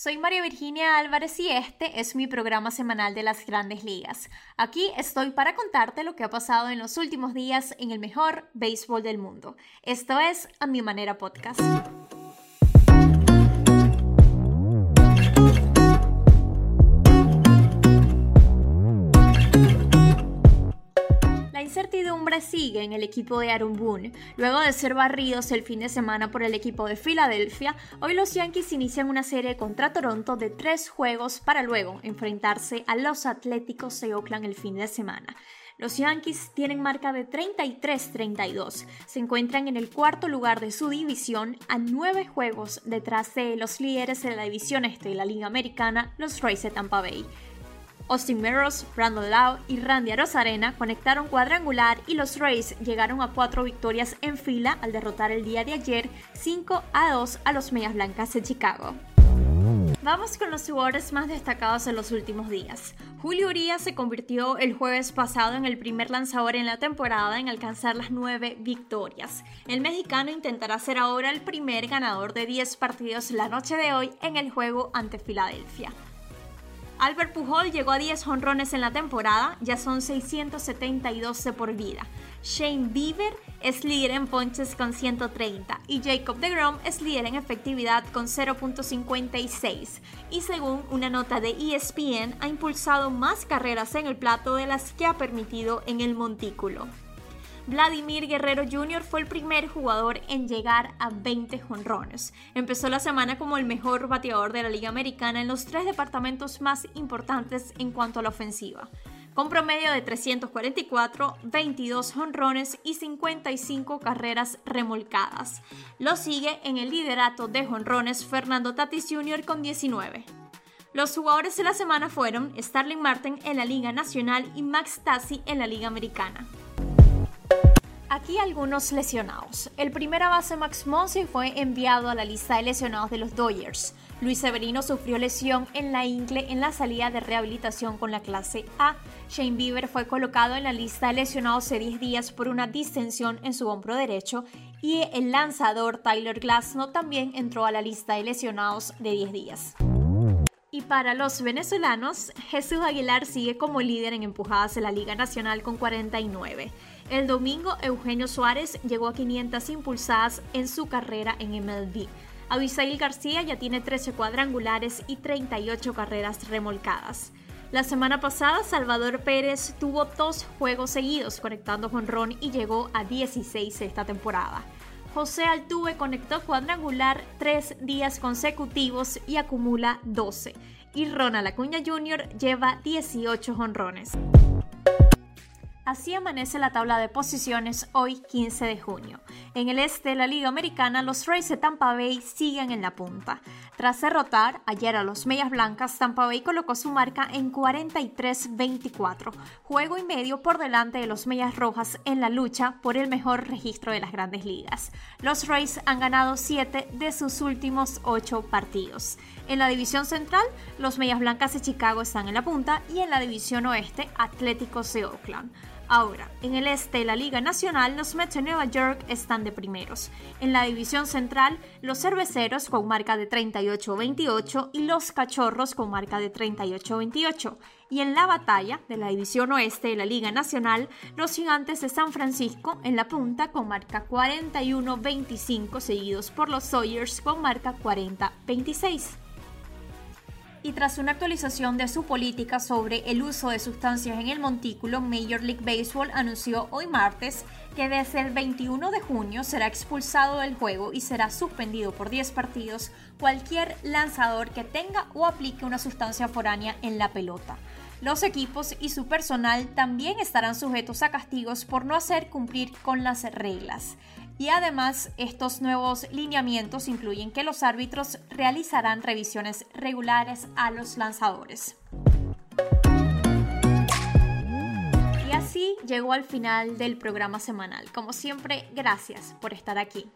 Soy María Virginia Álvarez y este es mi programa semanal de las grandes ligas. Aquí estoy para contarte lo que ha pasado en los últimos días en el mejor béisbol del mundo. Esto es A Mi Manera Podcast. Incertidumbre sigue en el equipo de Aaron Boone. Luego de ser barridos el fin de semana por el equipo de Filadelfia, hoy los Yankees inician una serie contra Toronto de tres juegos para luego enfrentarse a los Atléticos de Oakland el fin de semana. Los Yankees tienen marca de 33-32. Se encuentran en el cuarto lugar de su división a nueve juegos detrás de los líderes de la división este de la Liga Americana, los Rays de Tampa Bay. Austin Meadows, Brandon Lau y Randy Arozarena conectaron cuadrangular y los Rays llegaron a cuatro victorias en fila al derrotar el día de ayer 5 a 2 a los Medias Blancas de Chicago. Vamos con los jugadores más destacados en los últimos días. Julio Urias se convirtió el jueves pasado en el primer lanzador en la temporada en alcanzar las nueve victorias. El mexicano intentará ser ahora el primer ganador de 10 partidos la noche de hoy en el juego ante Filadelfia. Albert Pujol llegó a 10 honrones en la temporada, ya son 672 de por vida. Shane Bieber es líder en ponches con 130 y Jacob DeGrom es líder en efectividad con 0.56 y según una nota de ESPN ha impulsado más carreras en el plato de las que ha permitido en el montículo. Vladimir Guerrero Jr. fue el primer jugador en llegar a 20 jonrones. Empezó la semana como el mejor bateador de la Liga Americana en los tres departamentos más importantes en cuanto a la ofensiva con promedio de 344, 22 jonrones y 55 carreras remolcadas. Lo sigue en el liderato de jonrones Fernando Tatis Jr. con 19. Los jugadores de la semana fueron Starling Martin en la Liga Nacional y Max Tassi en la Liga Americana. Aquí algunos lesionados. El primera base Max Monsi fue enviado a la lista de lesionados de los Dodgers. Luis Severino sufrió lesión en la ingle en la salida de rehabilitación con la clase A. Shane Bieber fue colocado en la lista de lesionados de 10 días por una distensión en su hombro derecho y el lanzador Tyler Glasnow también entró a la lista de lesionados de 10 días. Y para los venezolanos, Jesús Aguilar sigue como líder en empujadas en la Liga Nacional con 49. El domingo, Eugenio Suárez llegó a 500 impulsadas en su carrera en MLB. Abisail García ya tiene 13 cuadrangulares y 38 carreras remolcadas. La semana pasada, Salvador Pérez tuvo dos juegos seguidos conectando con Ron y llegó a 16 esta temporada. José Altuve conectó cuadrangular tres días consecutivos y acumula 12. Y Ronald Acuña Jr. lleva 18 honrones. Así amanece la tabla de posiciones hoy 15 de junio. En el este de la Liga Americana, los Rays de Tampa Bay siguen en la punta. Tras derrotar ayer a los Medias Blancas, Tampa Bay colocó su marca en 43-24, juego y medio por delante de los Medias Rojas en la lucha por el mejor registro de las grandes ligas. Los Rays han ganado 7 de sus últimos 8 partidos. En la división central, los Medias Blancas de Chicago están en la punta y en la división oeste, Atléticos de Oakland. Ahora, en el este de la Liga Nacional, los Mets de Nueva York están de primeros. En la división central, los cerveceros con marca de 38-28 y los cachorros con marca de 38-28. Y en la batalla de la división oeste de la Liga Nacional, los gigantes de San Francisco en la punta con marca 41-25, seguidos por los Sawyers con marca 40-26 y tras una actualización de su política sobre el uso de sustancias en el montículo, Major League Baseball anunció hoy martes que desde el 21 de junio será expulsado del juego y será suspendido por 10 partidos cualquier lanzador que tenga o aplique una sustancia foránea en la pelota. Los equipos y su personal también estarán sujetos a castigos por no hacer cumplir con las reglas. Y además, estos nuevos lineamientos incluyen que los árbitros realizarán revisiones regulares a los lanzadores. Y así llegó al final del programa semanal. Como siempre, gracias por estar aquí.